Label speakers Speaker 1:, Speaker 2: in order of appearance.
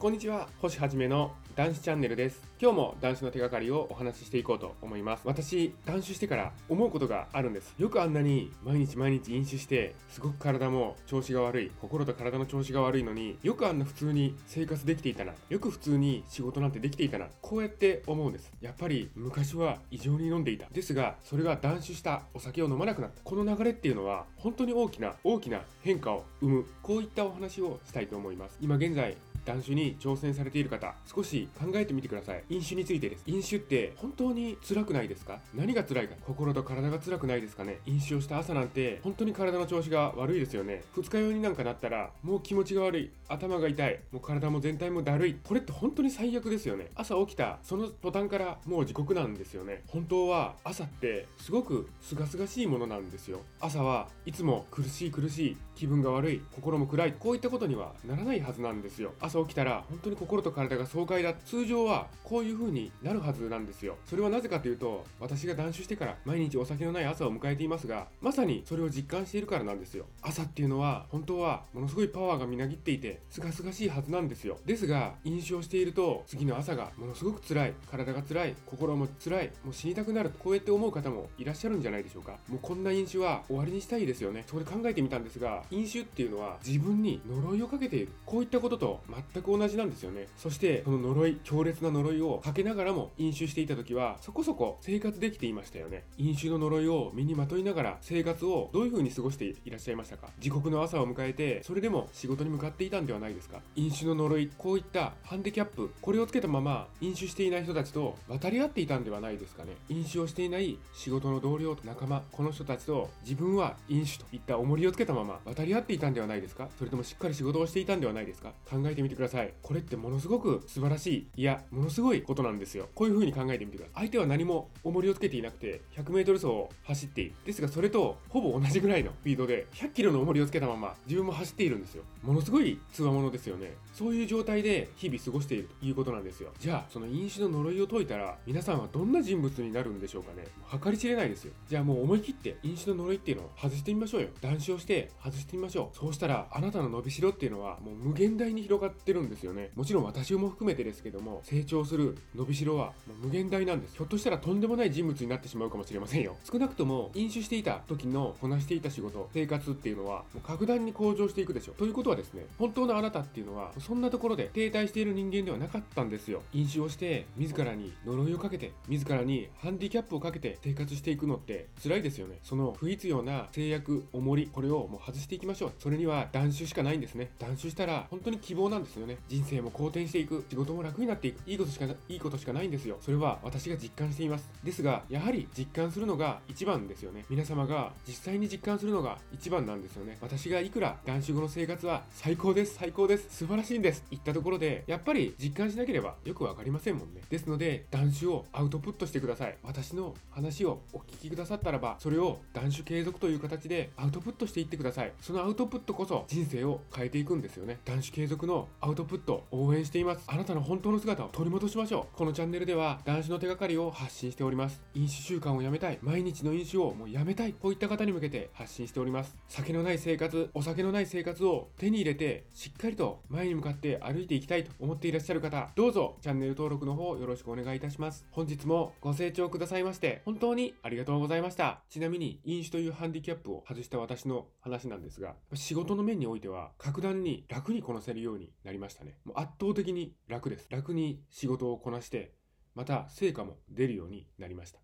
Speaker 1: こんにちは星はじめの男子チャンネルです。今日も男子の手がかりをお話ししていこうと思います。私断酒してから思うことがあるんです。よくあんなに毎日毎日飲酒してすごく体も調子が悪い。心と体の調子が悪いのによくあんな普通に生活できていたな。よく普通に仕事なんてできていたな。こうやって思うんです。やっぱり昔は異常に飲んでいた。ですがそれが断酒したお酒を飲まなくなった。この流れっていうのは本当に大きな大きな変化を生む。こういったお話をしたいと思います。今現在断酒に挑戦されている方、少し考えてみてください。飲酒についてです。飲酒って本当に辛くないですか？何が辛いか？心と体が辛くないですかね？飲酒をした朝なんて本当に体の調子が悪いですよね。二日酔いになんかなったらもう気持ちが悪い。頭が痛い。もう体も全体もだるい。これって本当に最悪ですよね。朝起きたその途端からもう時刻なんですよね。本当は朝ってすごく清々しいものなんですよ。朝はいつも苦しい苦しい。気分が悪い。心も暗い。こういったことにはならないはずなんですよ。朝起きたら本当に心と体が爽快だ。通常はこういう風になるはずなんですよ。それはなぜかというと私が断酒してから毎日お酒のない朝を迎えていますがまさにそれを実感しているからなんですよ。朝っていうのは本当はものすごいパワーがみなぎっていて清々しいはずなんですよ。ですが飲酒をしていると次の朝がものすごく辛い。体が辛い心も辛いもう死にたくなるこうやって思う方もいらっしゃるんじゃないでしょうか。もうこんな飲酒は終わりにしたいですよね。そこで考えてみたんですが飲酒っていうのは自分に呪いをかけている。こういったことと全く同じなんですよね。そしてその呪い強烈な呪いをかけながらも飲酒していた時はそこそこ生活できていましたよね。飲酒の呪いを身にまといながら生活をどういう風に過ごしていらっしゃいましたか？自国の朝を迎えてそれでも仕事に向かっていたんではないですか？飲酒の呪いこういったハンディキャップこれをつけたまま飲酒していない人たちと渡り合っていたんではないですかね？飲酒をしていない仕事の同僚と仲間この人たちと自分は飲酒といった重りをつけたまま渡り合っていたんではないですか？それともしっかり仕事をしていたんではないですか？考えてみてください。これってものすごく素晴らしいいやものすごいことなんですよ。こういう風に考えてみてください。相手は何も重りをつけていなくて 100m 走を走っているですがそれとほぼ同じぐらいのスピードで 100kg の重りをつけたまま自分も走っているんですよ。ものすごい強者ですよね。そういう状態で日々過ごしているということなんですよ。じゃあその飲酒の呪いを解いたら皆さんはどんな人物になるんでしょうかね。う計り知れないですよ。じゃあもう思い切って飲酒の呪いっていうのを外してみましょうよ。断酒をして外してみましょう。そうしたらあなたの伸びしろっていうのはもう無限大に広がっててるんですよね。もちろん私も含めてですけども成長する伸びしろはもう無限大なんです。ひょっとしたらとんでもない人物になってしまうかもしれませんよ。少なくとも飲酒していた時のこなしていた仕事生活っていうのはもう格段に向上していくでしょということはですね本当のあなたっていうのはそんなところで停滞している人間ではなかったんですよ。飲酒をして自らに呪いをかけて自らにハンディキャップをかけて生活していくのって辛いですよね。その不必要な制約重りこれをもう外していきましょう。それには断酒しかないんですね。断酒したら本当に希望なんです。ですよね。人生も好転していく。仕事も楽になっていく。いいことしかいいことしかないんですよ。それは私が実感しています。ですがやはり実感するのが一番ですよね。皆様が実際に実感するのが一番なんですよね。私がいくら断酒後の生活は最高です最高です素晴らしいんです言ったところでやっぱり実感しなければよくわかりませんもんね。ですので断酒をアウトプットしてください。私の話をお聞きくださったらばそれを断酒継続という形でアウトプットしていってください。そのアウトプットこそ人生を変えていくんですよね。断酒継続のアウトプット応援しています。あなたの本当の姿を取り戻しましょう。このチャンネルでは男子の手がかりを発信しております。飲酒習慣をやめたい。毎日の飲酒をもうやめたい。こういった方に向けて発信しております。酒のない生活お酒のない生活を手に入れてしっかりと前に向かって歩いていきたいと思っていらっしゃる方どうぞチャンネル登録の方よろしくお願いいたします。本日もご清聴くださいまして本当にありがとうございました。ちなみに飲酒というハンディキャップを外した私の話なんですが仕事の面においては格段に楽にこなせるようになりましたね。もう圧倒的に楽です。楽に仕事をこなしてまた成果も出るようになりました。